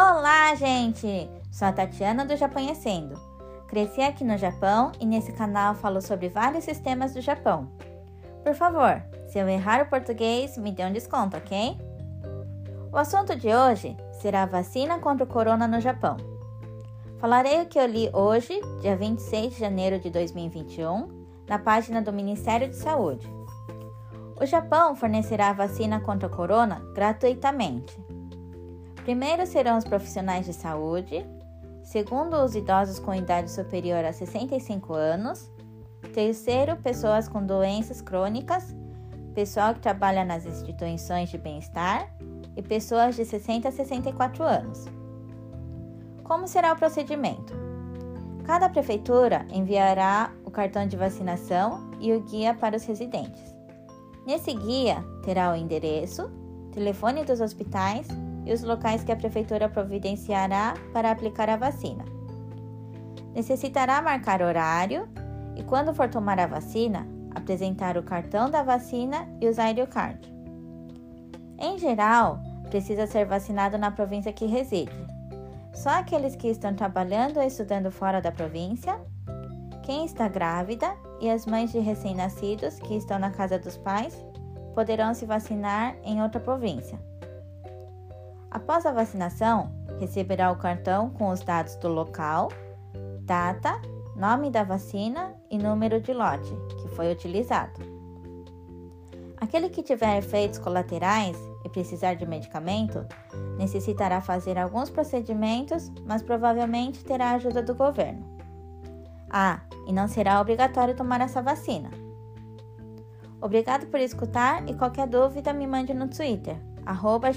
Olá, gente! Sou a Tatiana do Japonhecendo. Cresci aqui no Japão e nesse canal falo sobre vários sistemas do Japão. Por favor, se eu errar o português, me dê um desconto, ok? O assunto de hoje será a vacina contra o corona no Japão. Falarei o que eu li hoje, dia 26 de janeiro de 2021, na página do Ministério de Saúde. O Japão fornecerá a vacina contra o corona gratuitamente. Primeiro serão os profissionais de saúde, segundo os idosos com idade superior a 65 anos, terceiro pessoas com doenças crônicas, pessoal que trabalha nas instituições de bem-estar e pessoas de 60 a 64 anos. Como será o procedimento? Cada prefeitura enviará o cartão de vacinação e o guia para os residentes. Nesse guia terá o endereço, telefone dos hospitais e os locais que a Prefeitura providenciará para aplicar a vacina. Necessitará marcar horário e, quando for tomar a vacina, apresentar o cartão da vacina e usar o card. Em geral, precisa ser vacinado na província que reside. Só aqueles que estão trabalhando ou estudando fora da província, quem está grávida e as mães de recém-nascidos que estão na casa dos pais poderão se vacinar em outra província. Após a vacinação, receberá o cartão com os dados do local, data, nome da vacina e número de lote que foi utilizado. Aquele que tiver efeitos colaterais e precisar de medicamento, necessitará fazer alguns procedimentos, mas provavelmente terá ajuda do governo. Ah, e não será obrigatório tomar essa vacina. Obrigado por escutar e qualquer dúvida me mande no Twitter, arroba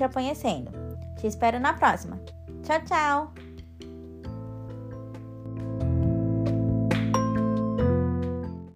Te espero na próxima. Tchau, tchau!